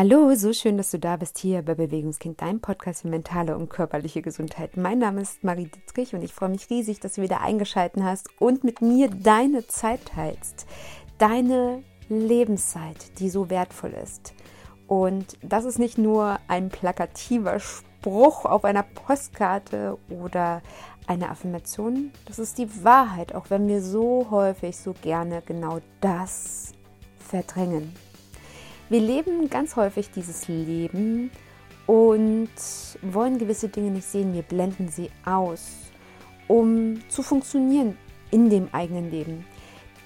Hallo, so schön, dass du da bist hier bei Bewegungskind, deinem Podcast für mentale und körperliche Gesundheit. Mein Name ist Marie Dietrich und ich freue mich riesig, dass du wieder eingeschaltet hast und mit mir deine Zeit teilst. Deine Lebenszeit, die so wertvoll ist. Und das ist nicht nur ein plakativer Spruch auf einer Postkarte oder eine Affirmation, das ist die Wahrheit, auch wenn wir so häufig, so gerne genau das verdrängen. Wir leben ganz häufig dieses Leben und wollen gewisse Dinge nicht sehen. Wir blenden sie aus, um zu funktionieren in dem eigenen Leben.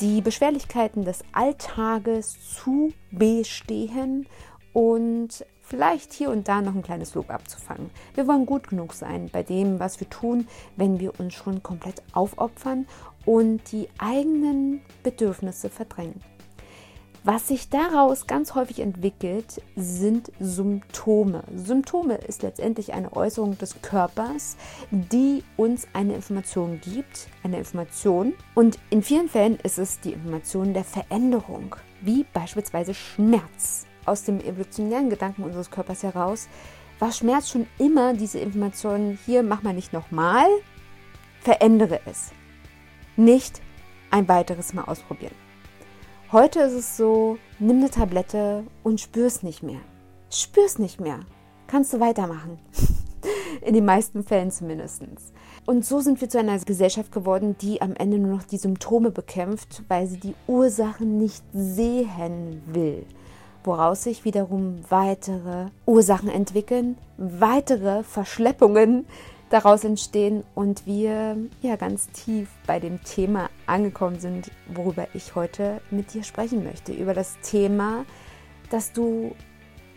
Die Beschwerlichkeiten des Alltages zu bestehen und vielleicht hier und da noch ein kleines Lob abzufangen. Wir wollen gut genug sein bei dem, was wir tun, wenn wir uns schon komplett aufopfern und die eigenen Bedürfnisse verdrängen. Was sich daraus ganz häufig entwickelt, sind Symptome. Symptome ist letztendlich eine Äußerung des Körpers, die uns eine Information gibt, eine Information. Und in vielen Fällen ist es die Information der Veränderung, wie beispielsweise Schmerz. Aus dem evolutionären Gedanken unseres Körpers heraus war Schmerz schon immer diese Information, hier mach mal nicht nochmal, verändere es. Nicht ein weiteres Mal ausprobieren. Heute ist es so, nimm eine Tablette und spür's nicht mehr. Spür's nicht mehr. Kannst du weitermachen. In den meisten Fällen zumindest. Und so sind wir zu einer Gesellschaft geworden, die am Ende nur noch die Symptome bekämpft, weil sie die Ursachen nicht sehen will. Woraus sich wiederum weitere Ursachen entwickeln, weitere Verschleppungen daraus entstehen und wir ja ganz tief bei dem Thema angekommen sind, worüber ich heute mit dir sprechen möchte. Über das Thema, dass du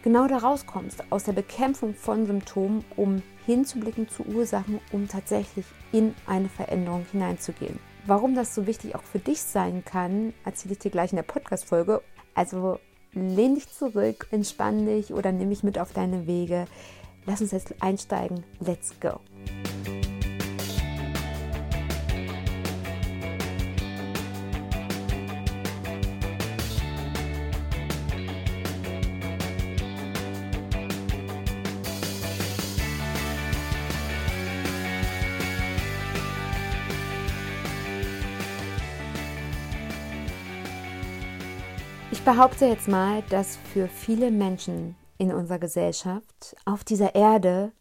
genau da rauskommst, aus der Bekämpfung von Symptomen, um hinzublicken zu Ursachen, um tatsächlich in eine Veränderung hineinzugehen. Warum das so wichtig auch für dich sein kann, erzähle ich dir gleich in der Podcast-Folge. Also lehn dich zurück, entspann dich oder nimm mich mit auf deine Wege. Lass uns jetzt einsteigen. Let's go. Behaupte jetzt mal, dass für viele Menschen in unserer Gesellschaft auf dieser Erde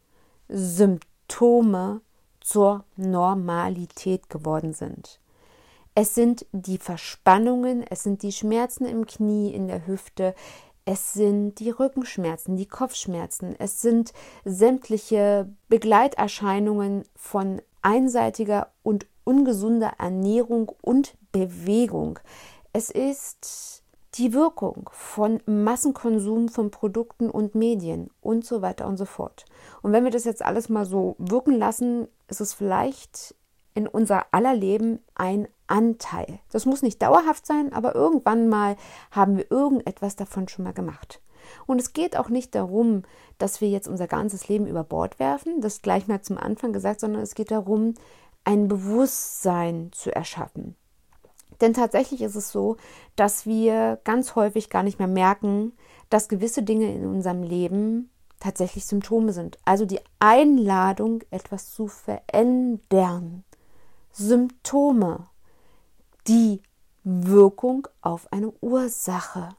Symptome zur Normalität geworden sind. Es sind die Verspannungen, es sind die Schmerzen im Knie, in der Hüfte, es sind die Rückenschmerzen, die Kopfschmerzen, es sind sämtliche Begleiterscheinungen von einseitiger und ungesunder Ernährung und Bewegung. Es ist die Wirkung von Massenkonsum von Produkten und Medien und so weiter und so fort. Und wenn wir das jetzt alles mal so wirken lassen, ist es vielleicht in unser aller Leben ein Anteil. Das muss nicht dauerhaft sein, aber irgendwann mal haben wir irgendetwas davon schon mal gemacht. Und es geht auch nicht darum, dass wir jetzt unser ganzes Leben über Bord werfen, das gleich mal zum Anfang gesagt, sondern es geht darum, ein Bewusstsein zu erschaffen. Denn tatsächlich ist es so, dass wir ganz häufig gar nicht mehr merken, dass gewisse Dinge in unserem Leben tatsächlich Symptome sind. Also die Einladung, etwas zu verändern. Symptome. Die Wirkung auf eine Ursache.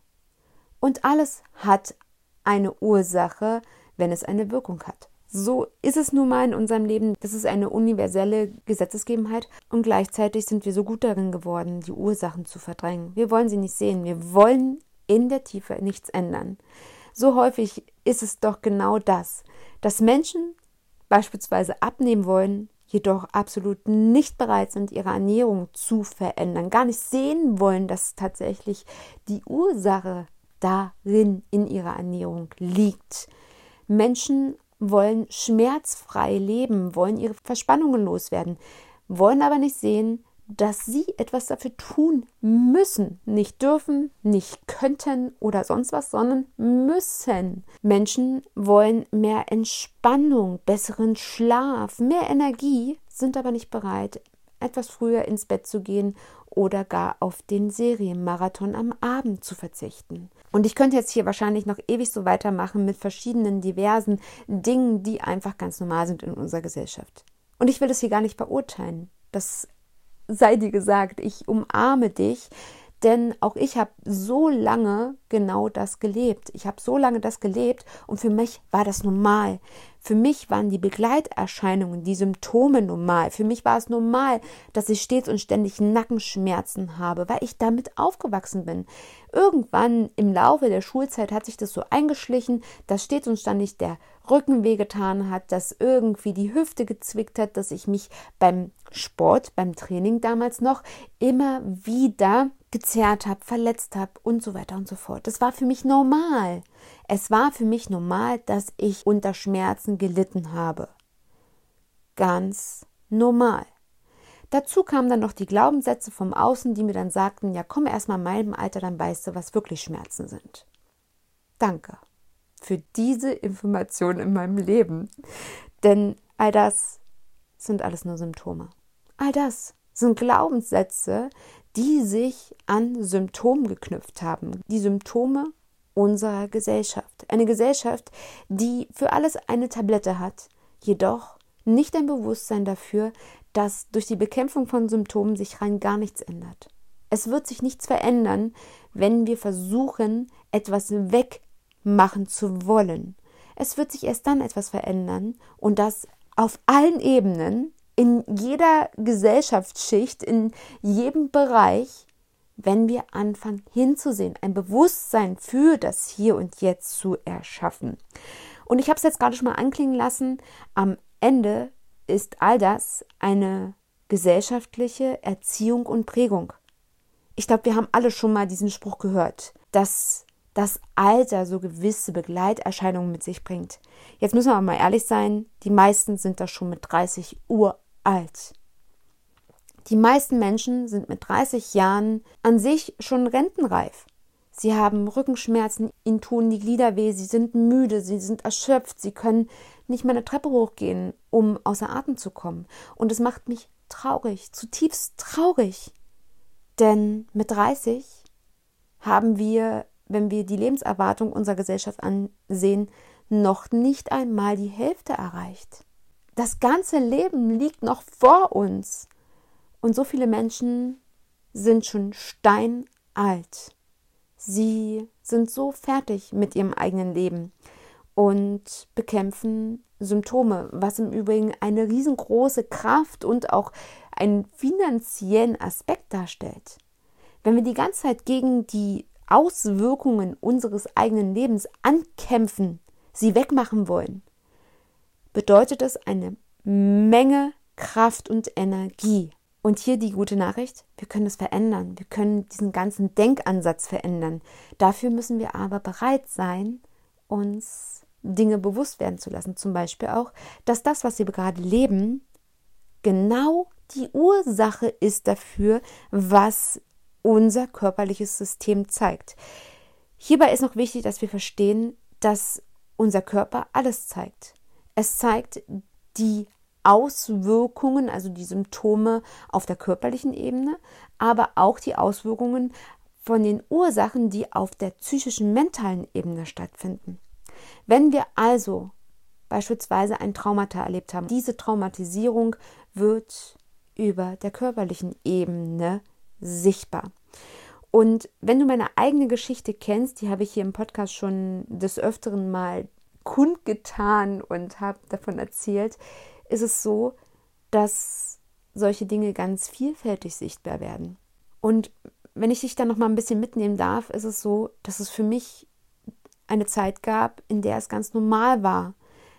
Und alles hat eine Ursache, wenn es eine Wirkung hat. So ist es nun mal in unserem Leben. Das ist eine universelle Gesetzesgebenheit und gleichzeitig sind wir so gut darin geworden, die Ursachen zu verdrängen. Wir wollen sie nicht sehen. Wir wollen in der Tiefe nichts ändern. So häufig ist es doch genau das, dass Menschen beispielsweise abnehmen wollen, jedoch absolut nicht bereit sind, ihre Ernährung zu verändern, gar nicht sehen wollen, dass tatsächlich die Ursache darin in ihrer Ernährung liegt. Menschen wollen schmerzfrei leben, wollen ihre Verspannungen loswerden, wollen aber nicht sehen, dass sie etwas dafür tun müssen, nicht dürfen, nicht könnten oder sonst was, sondern müssen. Menschen wollen mehr Entspannung, besseren Schlaf, mehr Energie, sind aber nicht bereit, etwas früher ins Bett zu gehen oder gar auf den Serienmarathon am Abend zu verzichten. Und ich könnte jetzt hier wahrscheinlich noch ewig so weitermachen mit verschiedenen diversen Dingen, die einfach ganz normal sind in unserer Gesellschaft. Und ich will das hier gar nicht beurteilen. Das sei dir gesagt, ich umarme dich, denn auch ich habe so lange genau das gelebt. Ich habe so lange das gelebt und für mich war das normal. Für mich waren die Begleiterscheinungen, die Symptome normal. Für mich war es normal, dass ich stets und ständig Nackenschmerzen habe, weil ich damit aufgewachsen bin. Irgendwann im Laufe der Schulzeit hat sich das so eingeschlichen, dass stets und ständig der Rücken wehgetan hat, dass irgendwie die Hüfte gezwickt hat, dass ich mich beim Sport, beim Training damals noch immer wieder gezerrt habe, verletzt habe und so weiter und so fort. Das war für mich normal. Es war für mich normal, dass ich unter Schmerzen gelitten habe. Ganz normal. Dazu kamen dann noch die Glaubenssätze vom Außen, die mir dann sagten, ja komm erst mal in meinem Alter, dann weißt du, was wirklich Schmerzen sind. Danke für diese Information in meinem Leben. Denn all das sind alles nur Symptome. All das sind Glaubenssätze, die sich an Symptomen geknüpft haben. Die Symptome unserer Gesellschaft. Eine Gesellschaft, die für alles eine Tablette hat, jedoch nicht ein Bewusstsein dafür, dass durch die Bekämpfung von Symptomen sich rein gar nichts ändert. Es wird sich nichts verändern, wenn wir versuchen, etwas wegmachen zu wollen. Es wird sich erst dann etwas verändern und das auf allen Ebenen, in jeder Gesellschaftsschicht, in jedem Bereich, wenn wir anfangen hinzusehen, ein Bewusstsein für das Hier und Jetzt zu erschaffen. Und ich habe es jetzt gerade schon mal anklingen lassen, am Ende ist all das eine gesellschaftliche Erziehung und Prägung. Ich glaube, wir haben alle schon mal diesen Spruch gehört, dass das Alter so gewisse Begleiterscheinungen mit sich bringt. Jetzt müssen wir aber mal ehrlich sein, die meisten sind da schon mit 30 Uhr alt. Die meisten Menschen sind mit 30 Jahren an sich schon rentenreif. Sie haben Rückenschmerzen, ihnen tun die Glieder weh, sie sind müde, sie sind erschöpft, sie können nicht mehr eine Treppe hochgehen, um außer Atem zu kommen. Und es macht mich traurig, zutiefst traurig. Denn mit 30 haben wir, wenn wir die Lebenserwartung unserer Gesellschaft ansehen, noch nicht einmal die Hälfte erreicht. Das ganze Leben liegt noch vor uns. Und so viele Menschen sind schon steinalt. Sie sind so fertig mit ihrem eigenen Leben und bekämpfen Symptome, was im Übrigen eine riesengroße Kraft und auch einen finanziellen Aspekt darstellt. Wenn wir die ganze Zeit gegen die Auswirkungen unseres eigenen Lebens ankämpfen, sie wegmachen wollen, bedeutet es eine Menge Kraft und Energie. Und hier die gute Nachricht, wir können es verändern, wir können diesen ganzen Denkansatz verändern. Dafür müssen wir aber bereit sein, uns Dinge bewusst werden zu lassen. Zum Beispiel auch, dass das, was wir gerade leben, genau die Ursache ist dafür, was unser körperliches System zeigt. Hierbei ist noch wichtig, dass wir verstehen, dass unser Körper alles zeigt. Es zeigt die Auswirkungen, also die Symptome auf der körperlichen Ebene, aber auch die Auswirkungen von den Ursachen, die auf der psychischen, mentalen Ebene stattfinden. Wenn wir also beispielsweise ein Traumata erlebt haben, diese Traumatisierung wird über der körperlichen Ebene sichtbar. Und wenn du meine eigene Geschichte kennst, die habe ich hier im Podcast schon des Öfteren mal kundgetan und habe davon erzählt, ist es so, dass solche Dinge ganz vielfältig sichtbar werden. Und wenn ich dich dann noch mal ein bisschen mitnehmen darf, ist es so, dass es für mich eine Zeit gab, in der es ganz normal war,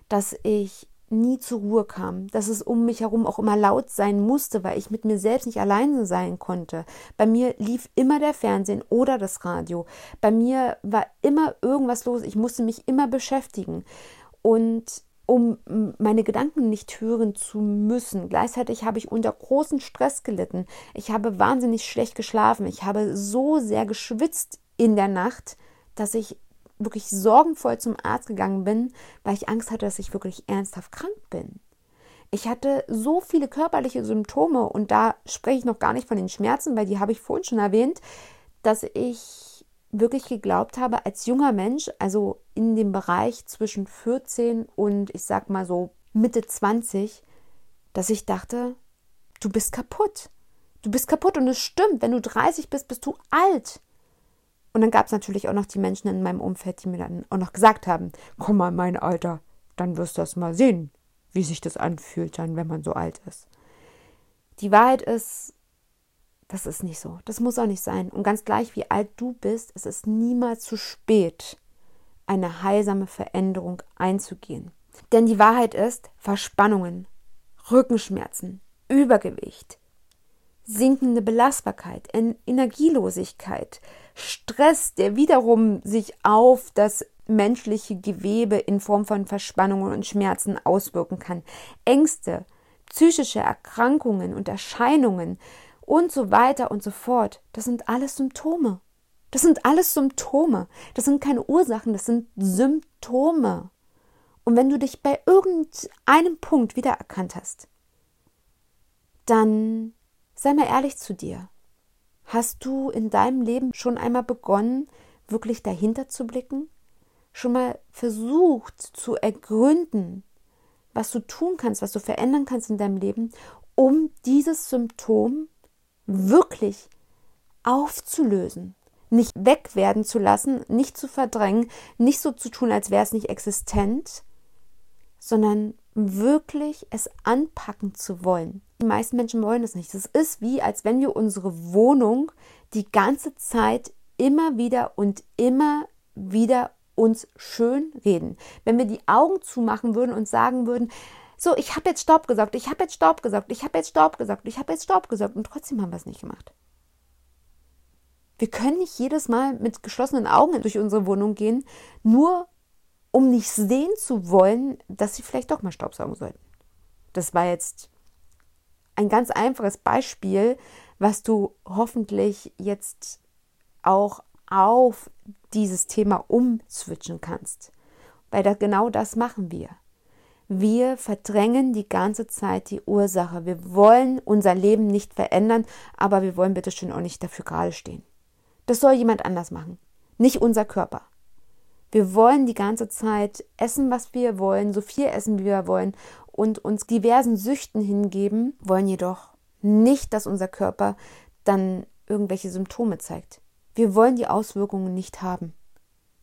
dass ich nie zur Ruhe kam, dass es um mich herum auch immer laut sein musste, weil ich mit mir selbst nicht alleine sein konnte. Bei mir lief immer der Fernsehen oder das Radio. Bei mir war immer irgendwas los. Ich musste mich immer beschäftigen. Und um meine Gedanken nicht hören zu müssen. Gleichzeitig habe ich unter großen Stress gelitten. Ich habe wahnsinnig schlecht geschlafen. Ich habe so sehr geschwitzt in der Nacht, dass ich wirklich sorgenvoll zum Arzt gegangen bin, weil ich Angst hatte, dass ich wirklich ernsthaft krank bin. Ich hatte so viele körperliche Symptome und da spreche ich noch gar nicht von den Schmerzen, weil die habe ich vorhin schon erwähnt, dass ich wirklich geglaubt habe, als junger Mensch, also in dem Bereich zwischen 14 und ich sag mal so Mitte 20, dass ich dachte, du bist kaputt. Du bist kaputt und es stimmt, wenn du 30 bist, bist du alt. Und dann gab es natürlich auch noch die Menschen in meinem Umfeld, die mir dann auch noch gesagt haben, komm mal, mein Alter, dann wirst du das mal sehen, wie sich das anfühlt dann, wenn man so alt ist. Die Wahrheit ist, das ist nicht so. Das muss auch nicht sein. Und ganz gleich, wie alt du bist, es ist niemals zu spät, eine heilsame Veränderung einzugehen. Denn die Wahrheit ist, Verspannungen, Rückenschmerzen, Übergewicht, sinkende Belastbarkeit, Energielosigkeit, Stress, der wiederum sich auf das menschliche Gewebe in Form von Verspannungen und Schmerzen auswirken kann. Ängste, psychische Erkrankungen und Erscheinungen und so weiter und so fort, das sind alles Symptome. Das sind alles Symptome. Das sind keine Ursachen, das sind Symptome. Und wenn du dich bei irgendeinem Punkt wiedererkannt hast, dann sei mal ehrlich zu dir. Hast du in deinem Leben schon einmal begonnen, wirklich dahinter zu blicken? Schon mal versucht zu ergründen, was du tun kannst, was du verändern kannst in deinem Leben, um dieses Symptom wirklich aufzulösen, nicht wegwerden zu lassen, nicht zu verdrängen, nicht so zu tun, als wäre es nicht existent, sondern wirklich es anpacken zu wollen. Die meisten Menschen wollen es nicht. Es ist wie, als wenn wir unsere Wohnung die ganze Zeit immer wieder und immer wieder uns schön reden. Wenn wir die Augen zumachen würden und sagen würden, so, ich habe jetzt Staub gesaugt, ich habe jetzt Staub gesaugt, ich habe jetzt Staub gesaugt, ich habe jetzt Staub gesaugt und trotzdem haben wir es nicht gemacht. Wir können nicht jedes Mal mit geschlossenen Augen durch unsere Wohnung gehen, nur um nicht sehen zu wollen, dass sie vielleicht doch mal Staubsaugen sollten. Das war jetzt ein ganz einfaches Beispiel, was du hoffentlich jetzt auch auf dieses Thema umswitchen kannst. Weil da, genau das machen wir. Wir verdrängen die ganze Zeit die Ursache. Wir wollen unser Leben nicht verändern, aber wir wollen bitte schön auch nicht dafür gerade stehen. Das soll jemand anders machen, nicht unser Körper. Wir wollen die ganze Zeit essen, was wir wollen, so viel essen, wie wir wollen und uns diversen Süchten hingeben, wollen jedoch nicht, dass unser Körper dann irgendwelche Symptome zeigt. Wir wollen die Auswirkungen nicht haben.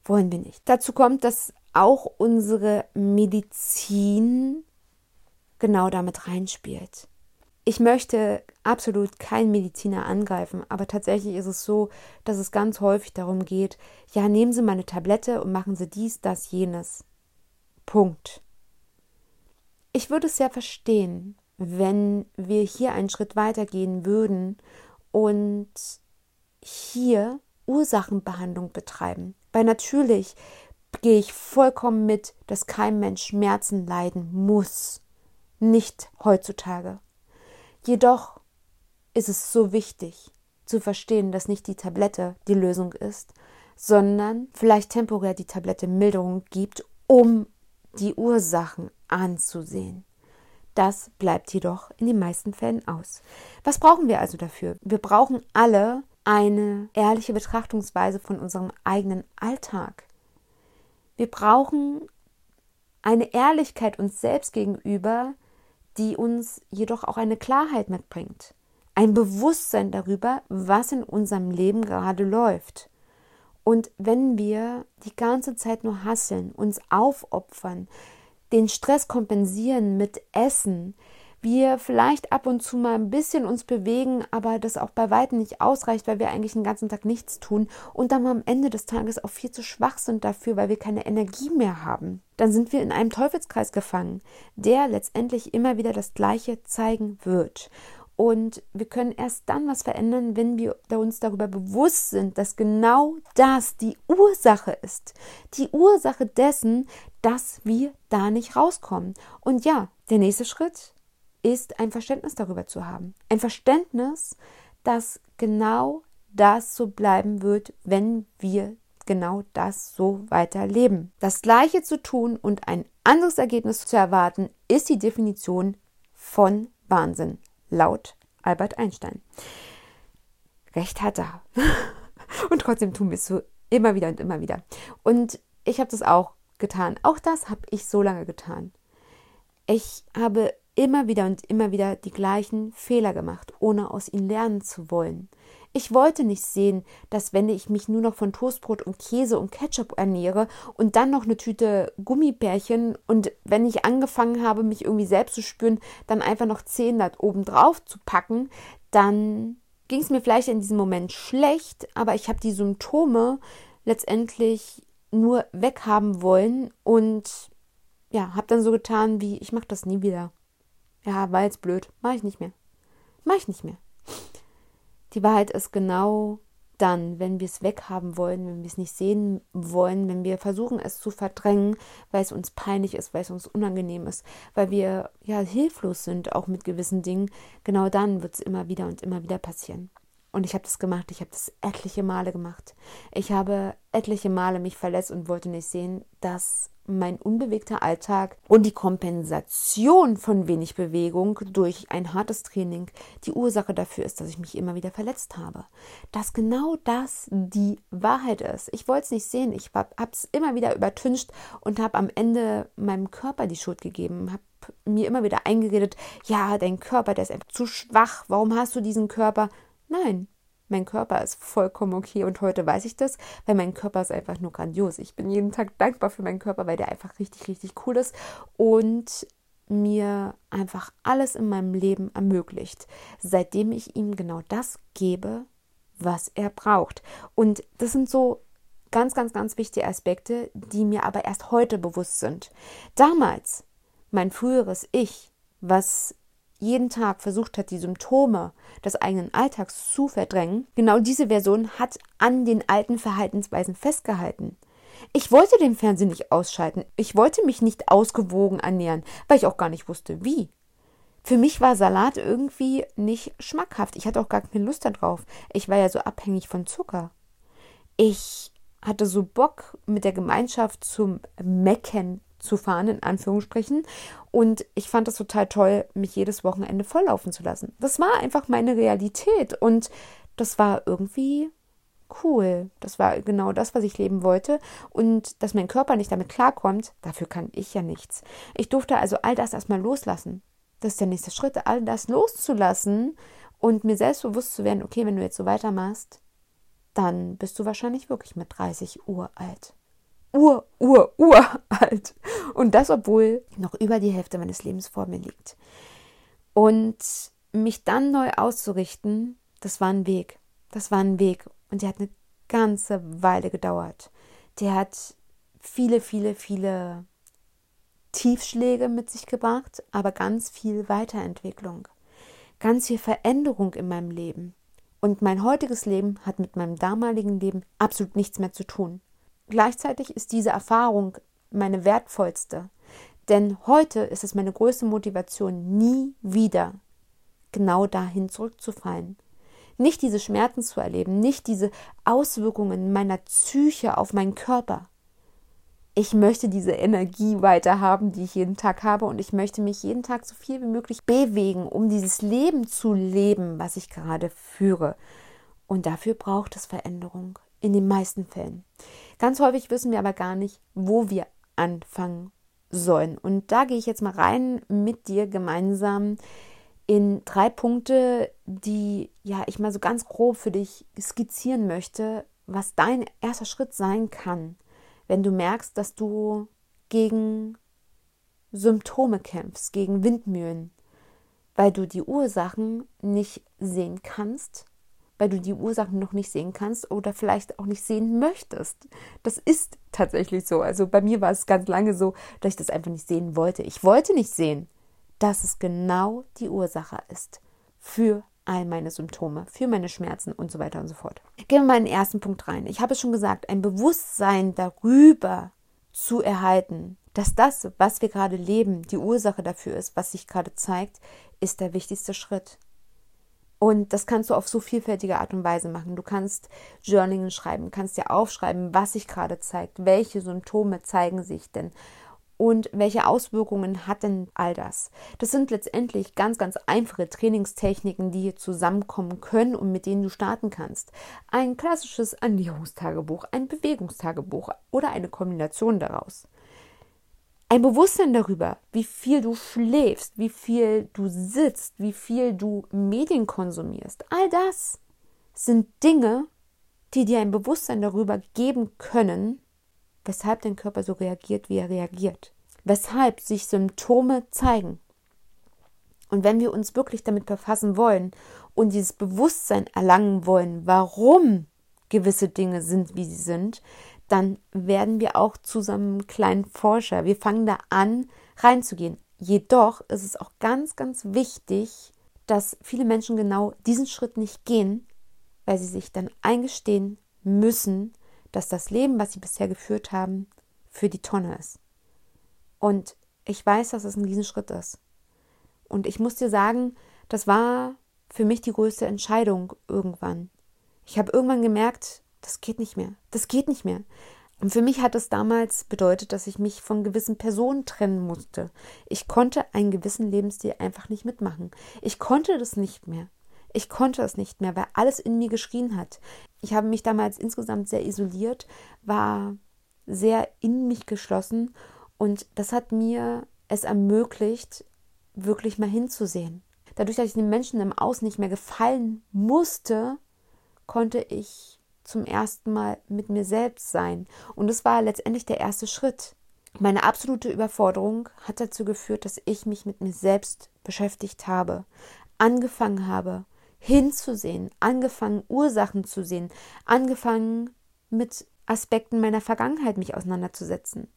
Wollen wir nicht. Dazu kommt, dass auch unsere Medizin genau damit reinspielt. Ich möchte absolut keinen Mediziner angreifen, aber tatsächlich ist es so, dass es ganz häufig darum geht, ja, nehmen Sie mal eine Tablette und machen Sie dies, das, jenes. Punkt. Ich würde es sehr verstehen, wenn wir hier einen Schritt weiter gehen würden und hier Ursachenbehandlung betreiben. Weil natürlich gehe ich vollkommen mit, dass kein Mensch Schmerzen leiden muss. Nicht heutzutage. Jedoch ist es so wichtig zu verstehen, dass nicht die Tablette die Lösung ist, sondern vielleicht temporär die Tablette Milderung gibt, um die Ursachen anzusehen. Das bleibt jedoch in den meisten Fällen aus. Was brauchen wir also dafür? Wir brauchen alle eine ehrliche Betrachtungsweise von unserem eigenen Alltag. Wir brauchen eine Ehrlichkeit uns selbst gegenüber, die uns jedoch auch eine Klarheit mitbringt. Ein Bewusstsein darüber, was in unserem Leben gerade läuft. Und wenn wir die ganze Zeit nur hasseln, uns aufopfern, den Stress kompensieren mit Essen, wir vielleicht ab und zu mal ein bisschen uns bewegen, aber das auch bei weitem nicht ausreicht, weil wir eigentlich den ganzen Tag nichts tun und dann am Ende des Tages auch viel zu schwach sind dafür, weil wir keine Energie mehr haben, dann sind wir in einem Teufelskreis gefangen, der letztendlich immer wieder das Gleiche zeigen wird. Und wir können erst dann was verändern, wenn wir uns darüber bewusst sind, dass genau das die Ursache ist. Die Ursache dessen, dass wir da nicht rauskommen. Und ja, der nächste Schritt ist ein Verständnis darüber zu haben. Ein Verständnis, dass genau das so bleiben wird, wenn wir genau das so weiterleben. Das Gleiche zu tun und ein anderes Ergebnis zu erwarten, ist die Definition von Wahnsinn, laut Albert Einstein. Recht hat er. und trotzdem tun wir es so immer wieder und immer wieder. Und ich habe das auch getan. Auch das habe ich so lange getan. Ich habe immer wieder und immer wieder die gleichen Fehler gemacht, ohne aus ihnen lernen zu wollen. Ich wollte nicht sehen, dass wenn ich mich nur noch von Toastbrot und Käse und Ketchup ernähre und dann noch eine Tüte Gummibärchen und wenn ich angefangen habe, mich irgendwie selbst zu spüren, dann einfach noch zehn da oben drauf zu packen, dann ging es mir vielleicht in diesem Moment schlecht, aber ich habe die Symptome letztendlich nur weghaben wollen und ja, habe dann so getan, wie ich mache das nie wieder. Ja, war jetzt blöd, mache ich nicht mehr. Mache ich nicht mehr. Die Wahrheit ist genau dann, wenn wir es weghaben wollen, wenn wir es nicht sehen wollen, wenn wir versuchen, es zu verdrängen, weil es uns peinlich ist, weil es uns unangenehm ist, weil wir ja hilflos sind, auch mit gewissen Dingen, genau dann wird es immer wieder und immer wieder passieren. Und ich habe das gemacht, ich habe das etliche Male gemacht. Ich habe etliche Male mich verletzt und wollte nicht sehen, dass mein unbewegter Alltag und die Kompensation von wenig Bewegung durch ein hartes Training die Ursache dafür ist, dass ich mich immer wieder verletzt habe. Dass genau das die Wahrheit ist. Ich wollte es nicht sehen. Ich habe es immer wieder übertüncht und habe am Ende meinem Körper die Schuld gegeben. Habe mir immer wieder eingeredet, ja, dein Körper, der ist einfach zu schwach. Warum hast du diesen Körper? Nein, mein Körper ist vollkommen okay und heute weiß ich das, weil mein Körper ist einfach nur grandios. Ich bin jeden Tag dankbar für meinen Körper, weil der einfach richtig, richtig cool ist und mir einfach alles in meinem Leben ermöglicht, seitdem ich ihm genau das gebe, was er braucht. Und das sind so ganz, ganz, ganz wichtige Aspekte, die mir aber erst heute bewusst sind. Damals, mein früheres Ich, was jeden Tag versucht hat, die Symptome des eigenen Alltags zu verdrängen, genau diese Version hat an den alten Verhaltensweisen festgehalten. Ich wollte den Fernsehen nicht ausschalten. Ich wollte mich nicht ausgewogen ernähren, weil ich auch gar nicht wusste, wie. Für mich war Salat irgendwie nicht schmackhaft. Ich hatte auch gar keine Lust darauf. Ich war ja so abhängig von Zucker. Ich hatte so Bock, mit der Gemeinschaft zum Mecken zu fahren, in Anführungsstrichen. Und ich fand es total toll, mich jedes Wochenende volllaufen zu lassen. Das war einfach meine Realität und das war irgendwie cool. Das war genau das, was ich leben wollte. Und dass mein Körper nicht damit klarkommt, dafür kann ich ja nichts. Ich durfte also all das erstmal loslassen. Das ist der nächste Schritt, all das loszulassen und mir selbstbewusst zu werden, okay, wenn du jetzt so weitermachst, dann bist du wahrscheinlich wirklich mit 30 Uhr alt ur, ur, uralt. Und das, obwohl noch über die Hälfte meines Lebens vor mir liegt. Und mich dann neu auszurichten, das war ein Weg. Das war ein Weg. Und der hat eine ganze Weile gedauert. Der hat viele, viele, viele Tiefschläge mit sich gebracht, aber ganz viel Weiterentwicklung. Ganz viel Veränderung in meinem Leben. Und mein heutiges Leben hat mit meinem damaligen Leben absolut nichts mehr zu tun. Gleichzeitig ist diese Erfahrung meine wertvollste, denn heute ist es meine größte Motivation, nie wieder genau dahin zurückzufallen. Nicht diese Schmerzen zu erleben, nicht diese Auswirkungen meiner Psyche auf meinen Körper. Ich möchte diese Energie weiter haben, die ich jeden Tag habe, und ich möchte mich jeden Tag so viel wie möglich bewegen, um dieses Leben zu leben, was ich gerade führe. Und dafür braucht es Veränderung in den meisten Fällen. Ganz häufig wissen wir aber gar nicht, wo wir anfangen sollen. Und da gehe ich jetzt mal rein mit dir gemeinsam in drei Punkte, die ja ich mal so ganz grob für dich skizzieren möchte, was dein erster Schritt sein kann, wenn du merkst, dass du gegen Symptome kämpfst, gegen Windmühlen, weil du die Ursachen nicht sehen kannst weil du die Ursachen noch nicht sehen kannst oder vielleicht auch nicht sehen möchtest. Das ist tatsächlich so. Also bei mir war es ganz lange so, dass ich das einfach nicht sehen wollte. Ich wollte nicht sehen, dass es genau die Ursache ist für all meine Symptome, für meine Schmerzen und so weiter und so fort. Gehen wir mal in den ersten Punkt rein. Ich habe es schon gesagt, ein Bewusstsein darüber zu erhalten, dass das, was wir gerade leben, die Ursache dafür ist, was sich gerade zeigt, ist der wichtigste Schritt. Und das kannst du auf so vielfältige Art und Weise machen. Du kannst Journaling schreiben, kannst dir aufschreiben, was sich gerade zeigt, welche Symptome zeigen sich denn. Und welche Auswirkungen hat denn all das? Das sind letztendlich ganz, ganz einfache Trainingstechniken, die hier zusammenkommen können und mit denen du starten kannst. Ein klassisches Ernährungstagebuch, ein Bewegungstagebuch oder eine Kombination daraus. Ein Bewusstsein darüber, wie viel du schläfst, wie viel du sitzt, wie viel du Medien konsumierst. All das sind Dinge, die dir ein Bewusstsein darüber geben können, weshalb dein Körper so reagiert, wie er reagiert, weshalb sich Symptome zeigen. Und wenn wir uns wirklich damit befassen wollen und dieses Bewusstsein erlangen wollen, warum gewisse Dinge sind, wie sie sind, dann werden wir auch zusammen kleinen Forscher. Wir fangen da an, reinzugehen. Jedoch ist es auch ganz, ganz wichtig, dass viele Menschen genau diesen Schritt nicht gehen, weil sie sich dann eingestehen müssen, dass das Leben, was sie bisher geführt haben, für die Tonne ist. Und ich weiß, dass es ein Riesenschritt ist. Und ich muss dir sagen, das war für mich die größte Entscheidung irgendwann. Ich habe irgendwann gemerkt, das geht nicht mehr. Das geht nicht mehr. Und für mich hat es damals bedeutet, dass ich mich von gewissen Personen trennen musste. Ich konnte einen gewissen Lebensstil einfach nicht mitmachen. Ich konnte das nicht mehr. Ich konnte es nicht mehr, weil alles in mir geschrien hat. Ich habe mich damals insgesamt sehr isoliert, war sehr in mich geschlossen und das hat mir es ermöglicht, wirklich mal hinzusehen. Dadurch, dass ich den Menschen im Außen nicht mehr gefallen musste, konnte ich zum ersten Mal mit mir selbst sein. Und das war letztendlich der erste Schritt. Meine absolute Überforderung hat dazu geführt, dass ich mich mit mir selbst beschäftigt habe, angefangen habe, hinzusehen, angefangen, Ursachen zu sehen, angefangen, mit Aspekten meiner Vergangenheit mich auseinanderzusetzen,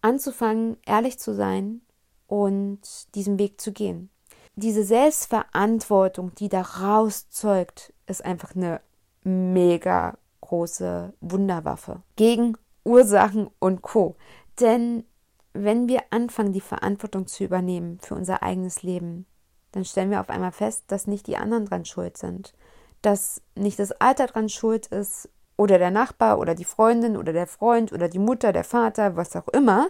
anzufangen, ehrlich zu sein und diesen Weg zu gehen. Diese Selbstverantwortung, die daraus zeugt, ist einfach eine mega große Wunderwaffe gegen Ursachen und Co. Denn wenn wir anfangen, die Verantwortung zu übernehmen für unser eigenes Leben, dann stellen wir auf einmal fest, dass nicht die anderen dran schuld sind. Dass nicht das Alter dran schuld ist oder der Nachbar oder die Freundin oder der Freund oder die Mutter, der Vater, was auch immer,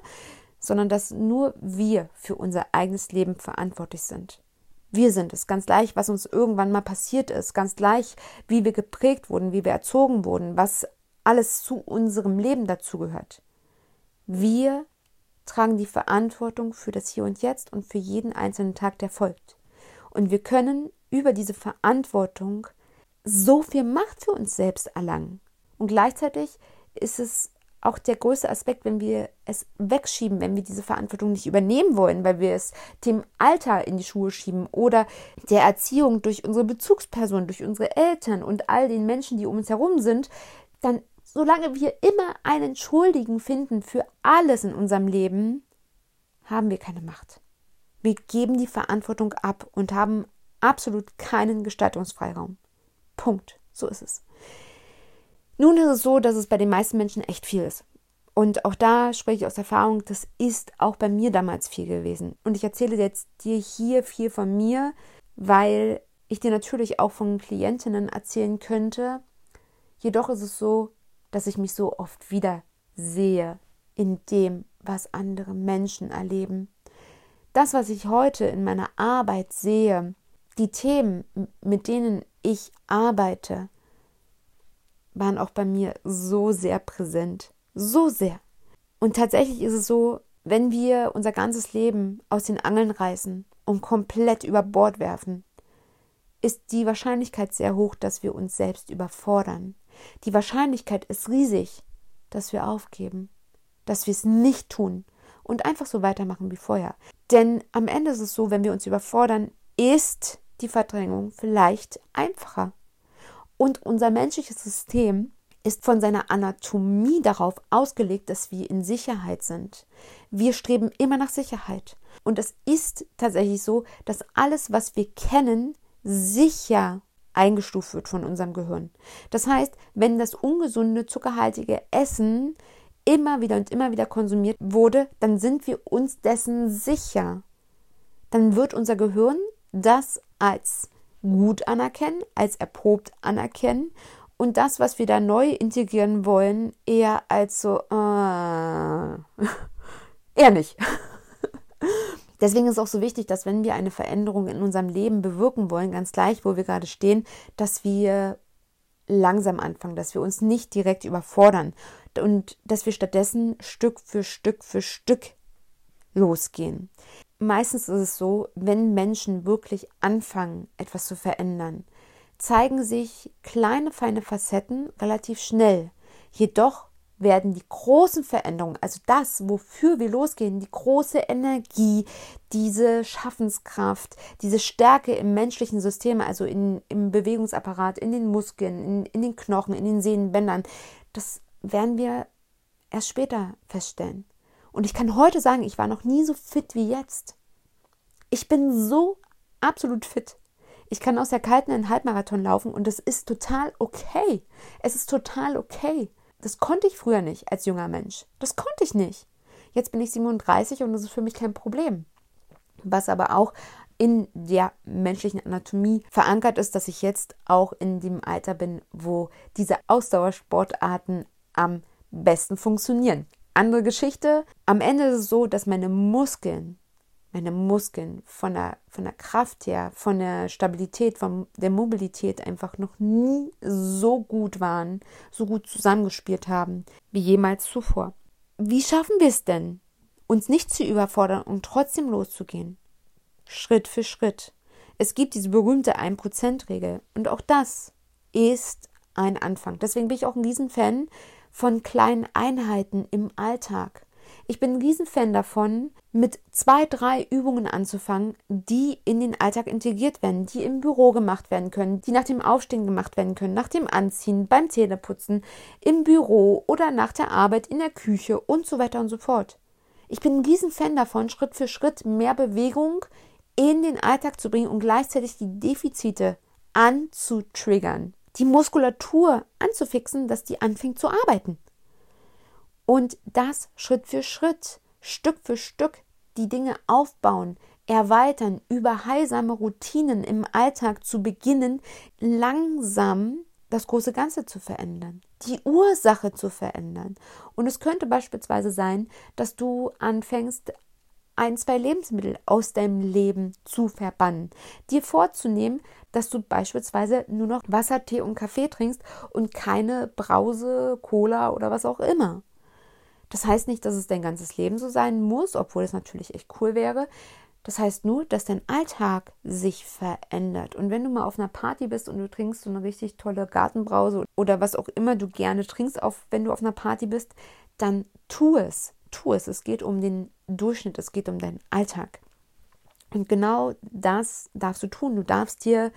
sondern dass nur wir für unser eigenes Leben verantwortlich sind. Wir sind es, ganz gleich, was uns irgendwann mal passiert ist, ganz gleich, wie wir geprägt wurden, wie wir erzogen wurden, was alles zu unserem Leben dazugehört. Wir tragen die Verantwortung für das Hier und Jetzt und für jeden einzelnen Tag, der folgt. Und wir können über diese Verantwortung so viel Macht für uns selbst erlangen. Und gleichzeitig ist es auch der größte Aspekt, wenn wir es wegschieben, wenn wir diese Verantwortung nicht übernehmen wollen, weil wir es dem Alter in die Schuhe schieben oder der Erziehung durch unsere Bezugspersonen, durch unsere Eltern und all den Menschen, die um uns herum sind, dann solange wir immer einen Schuldigen finden für alles in unserem Leben, haben wir keine Macht. Wir geben die Verantwortung ab und haben absolut keinen Gestaltungsfreiraum. Punkt. So ist es. Nun ist es so, dass es bei den meisten Menschen echt viel ist. Und auch da spreche ich aus Erfahrung, das ist auch bei mir damals viel gewesen. Und ich erzähle jetzt dir hier viel von mir, weil ich dir natürlich auch von Klientinnen erzählen könnte. Jedoch ist es so, dass ich mich so oft wieder sehe in dem, was andere Menschen erleben das, was ich heute in meiner Arbeit sehe, die Themen, mit denen ich arbeite, waren auch bei mir so sehr präsent. So sehr. Und tatsächlich ist es so, wenn wir unser ganzes Leben aus den Angeln reißen und komplett über Bord werfen, ist die Wahrscheinlichkeit sehr hoch, dass wir uns selbst überfordern. Die Wahrscheinlichkeit ist riesig, dass wir aufgeben, dass wir es nicht tun und einfach so weitermachen wie vorher. Denn am Ende ist es so, wenn wir uns überfordern, ist die Verdrängung vielleicht einfacher. Und unser menschliches System ist von seiner Anatomie darauf ausgelegt, dass wir in Sicherheit sind. Wir streben immer nach Sicherheit. Und es ist tatsächlich so, dass alles, was wir kennen, sicher eingestuft wird von unserem Gehirn. Das heißt, wenn das ungesunde, zuckerhaltige Essen immer wieder und immer wieder konsumiert wurde, dann sind wir uns dessen sicher. Dann wird unser Gehirn das als gut anerkennen, als erprobt anerkennen und das, was wir da neu integrieren wollen, eher als so, äh, eher nicht. Deswegen ist es auch so wichtig, dass wenn wir eine Veränderung in unserem Leben bewirken wollen, ganz gleich, wo wir gerade stehen, dass wir langsam anfangen, dass wir uns nicht direkt überfordern und dass wir stattdessen Stück für Stück für Stück losgehen. Meistens ist es so, wenn Menschen wirklich anfangen, etwas zu verändern, zeigen sich kleine, feine Facetten relativ schnell. Jedoch werden die großen Veränderungen, also das, wofür wir losgehen, die große Energie, diese Schaffenskraft, diese Stärke im menschlichen System, also in, im Bewegungsapparat, in den Muskeln, in, in den Knochen, in den Sehnenbändern, das werden wir erst später feststellen. Und ich kann heute sagen, ich war noch nie so fit wie jetzt. Ich bin so absolut fit. Ich kann aus der kalten einen Halbmarathon laufen und das ist total okay. Es ist total okay. Das konnte ich früher nicht als junger Mensch. Das konnte ich nicht. Jetzt bin ich 37 und das ist für mich kein Problem. Was aber auch in der menschlichen Anatomie verankert ist, dass ich jetzt auch in dem Alter bin, wo diese Ausdauersportarten am besten funktionieren. Andere Geschichte. Am Ende ist es so, dass meine Muskeln, meine Muskeln von der, von der Kraft her, von der Stabilität, von der Mobilität einfach noch nie so gut waren, so gut zusammengespielt haben wie jemals zuvor. Wie schaffen wir es denn, uns nicht zu überfordern und trotzdem loszugehen? Schritt für Schritt. Es gibt diese berühmte 1%-Regel und auch das ist ein Anfang. Deswegen bin ich auch ein Riesenfan von kleinen Einheiten im Alltag. Ich bin ein Riesenfan davon, mit zwei, drei Übungen anzufangen, die in den Alltag integriert werden, die im Büro gemacht werden können, die nach dem Aufstehen gemacht werden können, nach dem Anziehen, beim Zähneputzen, im Büro oder nach der Arbeit, in der Küche und so weiter und so fort. Ich bin ein Riesenfan davon, Schritt für Schritt mehr Bewegung in den Alltag zu bringen und gleichzeitig die Defizite anzutriggern die Muskulatur anzufixen, dass die anfängt zu arbeiten. Und das Schritt für Schritt, Stück für Stück die Dinge aufbauen, erweitern, über heilsame Routinen im Alltag zu beginnen, langsam das große Ganze zu verändern, die Ursache zu verändern. Und es könnte beispielsweise sein, dass du anfängst, ein, zwei Lebensmittel aus deinem Leben zu verbannen. Dir vorzunehmen, dass du beispielsweise nur noch Wasser, Tee und Kaffee trinkst und keine Brause, Cola oder was auch immer. Das heißt nicht, dass es dein ganzes Leben so sein muss, obwohl es natürlich echt cool wäre. Das heißt nur, dass dein Alltag sich verändert. Und wenn du mal auf einer Party bist und du trinkst so eine richtig tolle Gartenbrause oder was auch immer du gerne trinkst, auf, wenn du auf einer Party bist, dann tu es tu es. Es geht um den Durchschnitt, es geht um deinen Alltag. Und genau das darfst du tun. Du darfst dir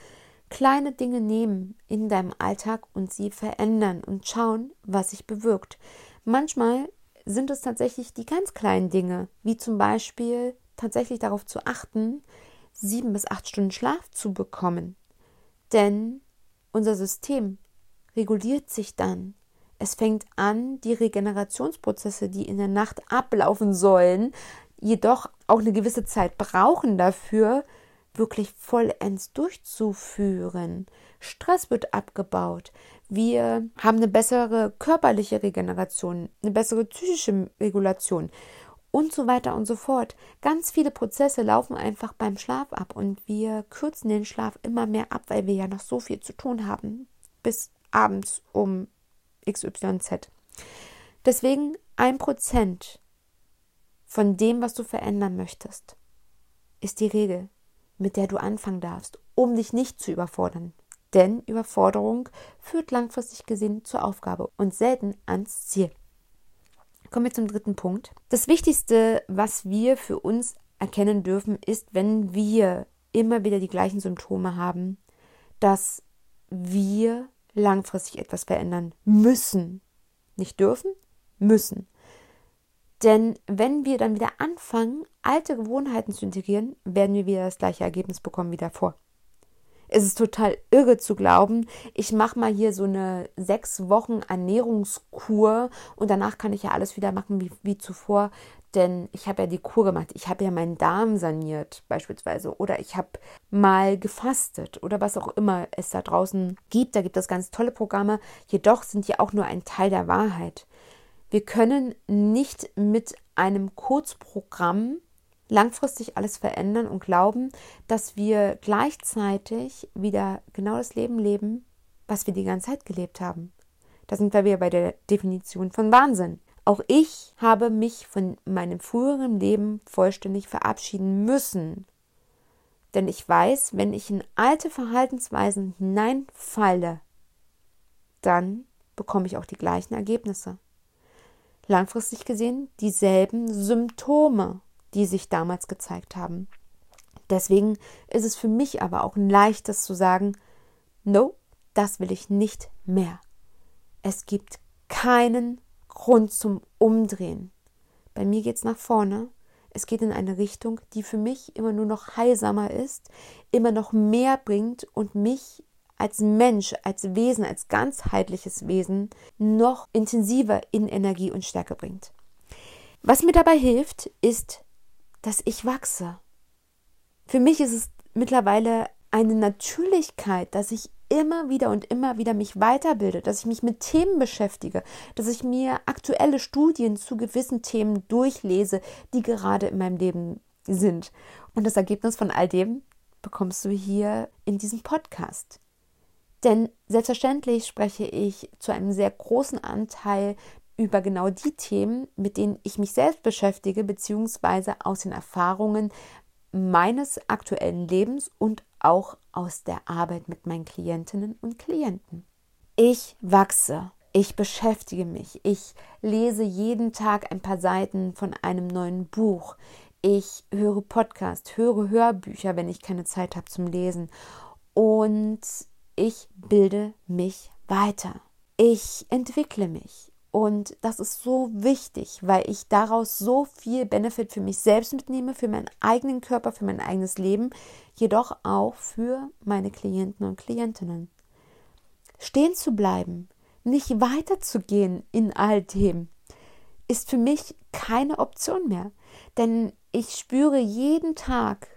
kleine Dinge nehmen in deinem Alltag und sie verändern und schauen, was sich bewirkt. Manchmal sind es tatsächlich die ganz kleinen Dinge, wie zum Beispiel tatsächlich darauf zu achten, sieben bis acht Stunden Schlaf zu bekommen. Denn unser System reguliert sich dann es fängt an, die Regenerationsprozesse, die in der Nacht ablaufen sollen, jedoch auch eine gewisse Zeit brauchen dafür, wirklich vollends durchzuführen. Stress wird abgebaut. Wir haben eine bessere körperliche Regeneration, eine bessere psychische Regulation und so weiter und so fort. Ganz viele Prozesse laufen einfach beim Schlaf ab und wir kürzen den Schlaf immer mehr ab, weil wir ja noch so viel zu tun haben. Bis abends um XYZ. Deswegen ein Prozent von dem, was du verändern möchtest, ist die Regel, mit der du anfangen darfst, um dich nicht zu überfordern. Denn Überforderung führt langfristig gesehen zur Aufgabe und selten ans Ziel. Kommen wir zum dritten Punkt. Das Wichtigste, was wir für uns erkennen dürfen, ist, wenn wir immer wieder die gleichen Symptome haben, dass wir langfristig etwas verändern müssen. Nicht dürfen, müssen. Denn wenn wir dann wieder anfangen, alte Gewohnheiten zu integrieren, werden wir wieder das gleiche Ergebnis bekommen wie davor. Es ist total irre zu glauben, ich mache mal hier so eine sechs Wochen Ernährungskur und danach kann ich ja alles wieder machen wie, wie zuvor. Denn ich habe ja die Kur gemacht, ich habe ja meinen Darm saniert beispielsweise oder ich habe mal gefastet oder was auch immer es da draußen gibt. Da gibt es ganz tolle Programme, jedoch sind die auch nur ein Teil der Wahrheit. Wir können nicht mit einem Kurzprogramm langfristig alles verändern und glauben, dass wir gleichzeitig wieder genau das Leben leben, was wir die ganze Zeit gelebt haben. Da sind wir wieder bei der Definition von Wahnsinn. Auch ich habe mich von meinem früheren Leben vollständig verabschieden müssen. Denn ich weiß, wenn ich in alte Verhaltensweisen hineinfalle, dann bekomme ich auch die gleichen Ergebnisse. Langfristig gesehen dieselben Symptome die sich damals gezeigt haben. Deswegen ist es für mich aber auch ein leichtes zu sagen, no, das will ich nicht mehr. Es gibt keinen Grund zum Umdrehen. Bei mir geht es nach vorne. Es geht in eine Richtung, die für mich immer nur noch heilsamer ist, immer noch mehr bringt und mich als Mensch, als Wesen, als ganzheitliches Wesen noch intensiver in Energie und Stärke bringt. Was mir dabei hilft, ist dass ich wachse. Für mich ist es mittlerweile eine Natürlichkeit, dass ich immer wieder und immer wieder mich weiterbilde, dass ich mich mit Themen beschäftige, dass ich mir aktuelle Studien zu gewissen Themen durchlese, die gerade in meinem Leben sind. Und das Ergebnis von all dem bekommst du hier in diesem Podcast. Denn selbstverständlich spreche ich zu einem sehr großen Anteil über genau die Themen, mit denen ich mich selbst beschäftige, beziehungsweise aus den Erfahrungen meines aktuellen Lebens und auch aus der Arbeit mit meinen Klientinnen und Klienten. Ich wachse, ich beschäftige mich, ich lese jeden Tag ein paar Seiten von einem neuen Buch, ich höre Podcasts, höre Hörbücher, wenn ich keine Zeit habe zum Lesen und ich bilde mich weiter. Ich entwickle mich. Und das ist so wichtig, weil ich daraus so viel Benefit für mich selbst mitnehme, für meinen eigenen Körper, für mein eigenes Leben, jedoch auch für meine Klienten und Klientinnen. Stehen zu bleiben, nicht weiterzugehen in all dem, ist für mich keine Option mehr. Denn ich spüre jeden Tag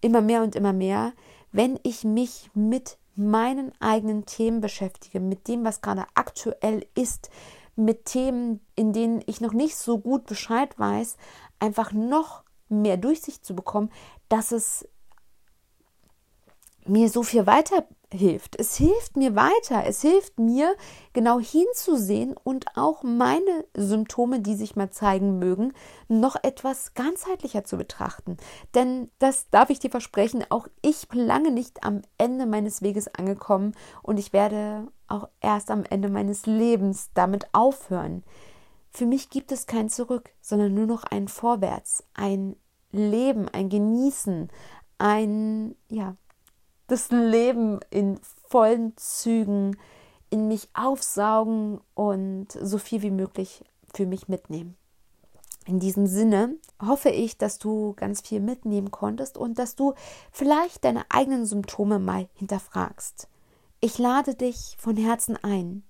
immer mehr und immer mehr, wenn ich mich mit meinen eigenen Themen beschäftige, mit dem, was gerade aktuell ist, mit Themen, in denen ich noch nicht so gut Bescheid weiß, einfach noch mehr Durchsicht zu bekommen, dass es mir so viel weiter hilft. Es hilft mir weiter. Es hilft mir, genau hinzusehen und auch meine Symptome, die sich mal zeigen mögen, noch etwas ganzheitlicher zu betrachten. Denn das darf ich dir versprechen, auch ich bin lange nicht am Ende meines Weges angekommen und ich werde auch erst am Ende meines Lebens damit aufhören. Für mich gibt es kein Zurück, sondern nur noch ein Vorwärts, ein Leben, ein Genießen, ein, ja, das Leben in vollen Zügen in mich aufsaugen und so viel wie möglich für mich mitnehmen. In diesem Sinne hoffe ich, dass du ganz viel mitnehmen konntest und dass du vielleicht deine eigenen Symptome mal hinterfragst. Ich lade dich von Herzen ein,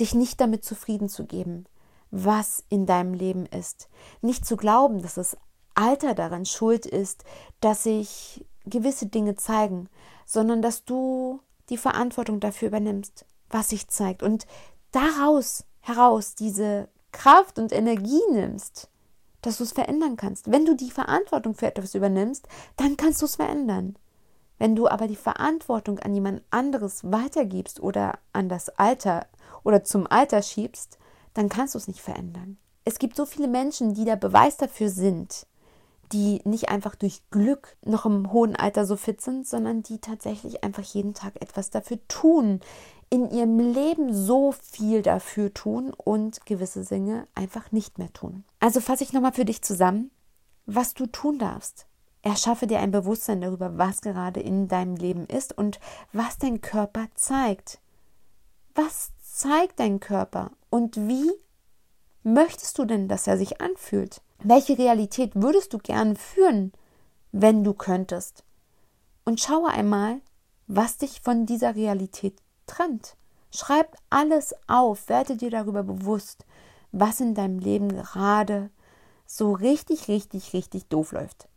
dich nicht damit zufrieden zu geben, was in deinem Leben ist. Nicht zu glauben, dass das Alter daran schuld ist, dass sich gewisse Dinge zeigen, sondern dass du die Verantwortung dafür übernimmst, was sich zeigt und daraus heraus diese Kraft und Energie nimmst, dass du es verändern kannst. Wenn du die Verantwortung für etwas übernimmst, dann kannst du es verändern. Wenn du aber die Verantwortung an jemand anderes weitergibst oder an das Alter oder zum Alter schiebst, dann kannst du es nicht verändern. Es gibt so viele Menschen, die der Beweis dafür sind, die nicht einfach durch Glück noch im hohen Alter so fit sind, sondern die tatsächlich einfach jeden Tag etwas dafür tun, in ihrem Leben so viel dafür tun und gewisse Dinge einfach nicht mehr tun. Also fasse ich nochmal für dich zusammen, was du tun darfst. Erschaffe dir ein Bewusstsein darüber, was gerade in deinem Leben ist und was dein Körper zeigt. Was zeigt dein Körper und wie möchtest du denn, dass er sich anfühlt? Welche Realität würdest du gern führen, wenn du könntest? Und schaue einmal, was dich von dieser Realität trennt. Schreib alles auf, werde dir darüber bewusst, was in deinem Leben gerade so richtig, richtig, richtig doof läuft.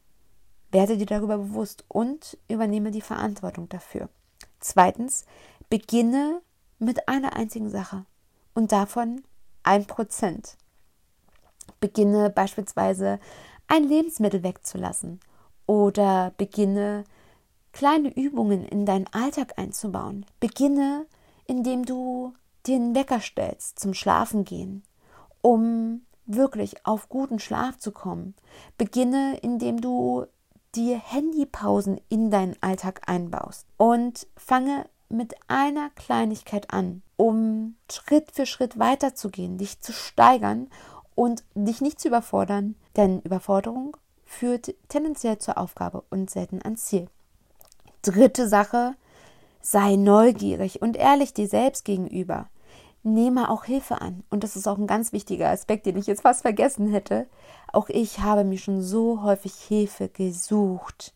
Werde dir darüber bewusst und übernehme die Verantwortung dafür. Zweitens, beginne mit einer einzigen Sache und davon ein Prozent. Beginne beispielsweise ein Lebensmittel wegzulassen oder beginne kleine Übungen in deinen Alltag einzubauen. Beginne, indem du dir einen Wecker stellst zum Schlafengehen, um wirklich auf guten Schlaf zu kommen. Beginne, indem du dir Handypausen in deinen Alltag einbaust und fange mit einer Kleinigkeit an, um Schritt für Schritt weiterzugehen, dich zu steigern und dich nicht zu überfordern, denn Überforderung führt tendenziell zur Aufgabe und selten ans Ziel. Dritte Sache, sei neugierig und ehrlich dir selbst gegenüber. Nehme auch Hilfe an. Und das ist auch ein ganz wichtiger Aspekt, den ich jetzt fast vergessen hätte. Auch ich habe mir schon so häufig Hilfe gesucht.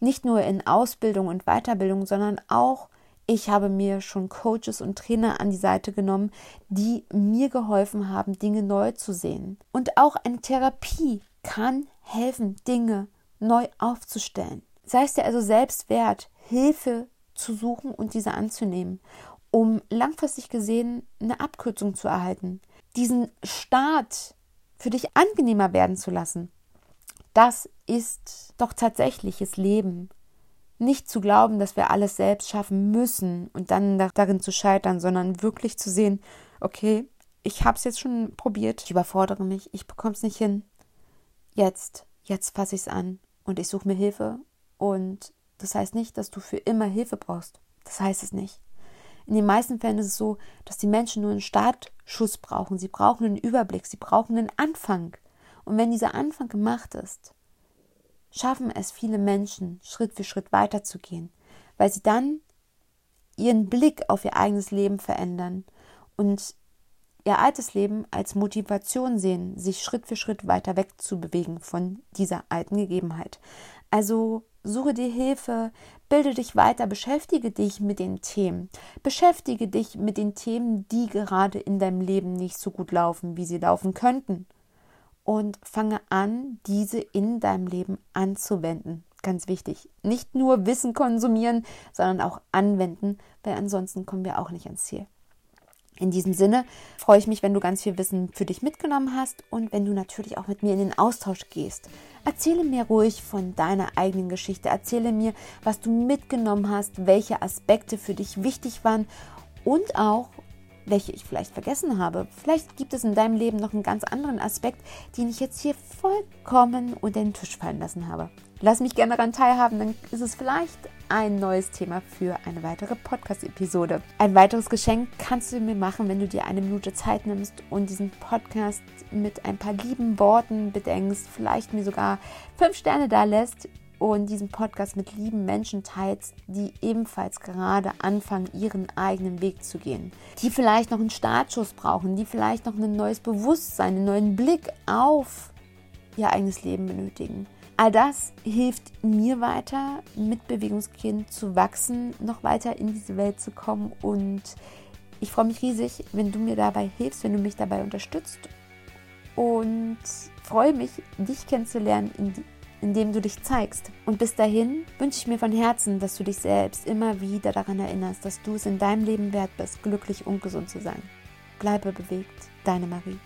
Nicht nur in Ausbildung und Weiterbildung, sondern auch ich habe mir schon Coaches und Trainer an die Seite genommen, die mir geholfen haben, Dinge neu zu sehen. Und auch eine Therapie kann helfen, Dinge neu aufzustellen. Sei es dir also selbst wert, Hilfe zu suchen und diese anzunehmen, um langfristig gesehen eine Abkürzung zu erhalten. Diesen Start für dich angenehmer werden zu lassen. Das ist doch tatsächliches Leben nicht zu glauben, dass wir alles selbst schaffen müssen und dann darin zu scheitern, sondern wirklich zu sehen, okay, ich habe es jetzt schon probiert, ich überfordere mich, ich bekomme es nicht hin. Jetzt, jetzt fasse ich es an und ich suche mir Hilfe. Und das heißt nicht, dass du für immer Hilfe brauchst. Das heißt es nicht. In den meisten Fällen ist es so, dass die Menschen nur einen Startschuss brauchen. Sie brauchen einen Überblick, sie brauchen einen Anfang. Und wenn dieser Anfang gemacht ist, schaffen es viele Menschen, Schritt für Schritt weiterzugehen, weil sie dann ihren Blick auf ihr eigenes Leben verändern und ihr altes Leben als Motivation sehen, sich Schritt für Schritt weiter wegzubewegen von dieser alten Gegebenheit. Also suche dir Hilfe, bilde dich weiter, beschäftige dich mit den Themen. Beschäftige dich mit den Themen, die gerade in deinem Leben nicht so gut laufen, wie sie laufen könnten und fange an, diese in deinem Leben anzuwenden. Ganz wichtig. Nicht nur Wissen konsumieren, sondern auch anwenden, weil ansonsten kommen wir auch nicht ans Ziel. In diesem Sinne freue ich mich, wenn du ganz viel Wissen für dich mitgenommen hast und wenn du natürlich auch mit mir in den Austausch gehst. Erzähle mir ruhig von deiner eigenen Geschichte. Erzähle mir, was du mitgenommen hast, welche Aspekte für dich wichtig waren und auch, welche ich vielleicht vergessen habe. Vielleicht gibt es in deinem Leben noch einen ganz anderen Aspekt, den ich jetzt hier vollkommen unter den Tisch fallen lassen habe. Lass mich gerne daran teilhaben, dann ist es vielleicht ein neues Thema für eine weitere Podcast-Episode. Ein weiteres Geschenk kannst du mir machen, wenn du dir eine Minute Zeit nimmst und diesen Podcast mit ein paar lieben Worten bedenkst, vielleicht mir sogar fünf Sterne da lässt und diesen Podcast mit lieben Menschen teilst, die ebenfalls gerade anfangen, ihren eigenen Weg zu gehen, die vielleicht noch einen Startschuss brauchen, die vielleicht noch ein neues Bewusstsein, einen neuen Blick auf ihr eigenes Leben benötigen. All das hilft mir weiter, mit Bewegungskind zu wachsen, noch weiter in diese Welt zu kommen. Und ich freue mich riesig, wenn du mir dabei hilfst, wenn du mich dabei unterstützt. Und freue mich, dich kennenzulernen in die indem du dich zeigst. Und bis dahin wünsche ich mir von Herzen, dass du dich selbst immer wieder daran erinnerst, dass du es in deinem Leben wert bist, glücklich und gesund zu sein. Bleibe bewegt, deine Marie.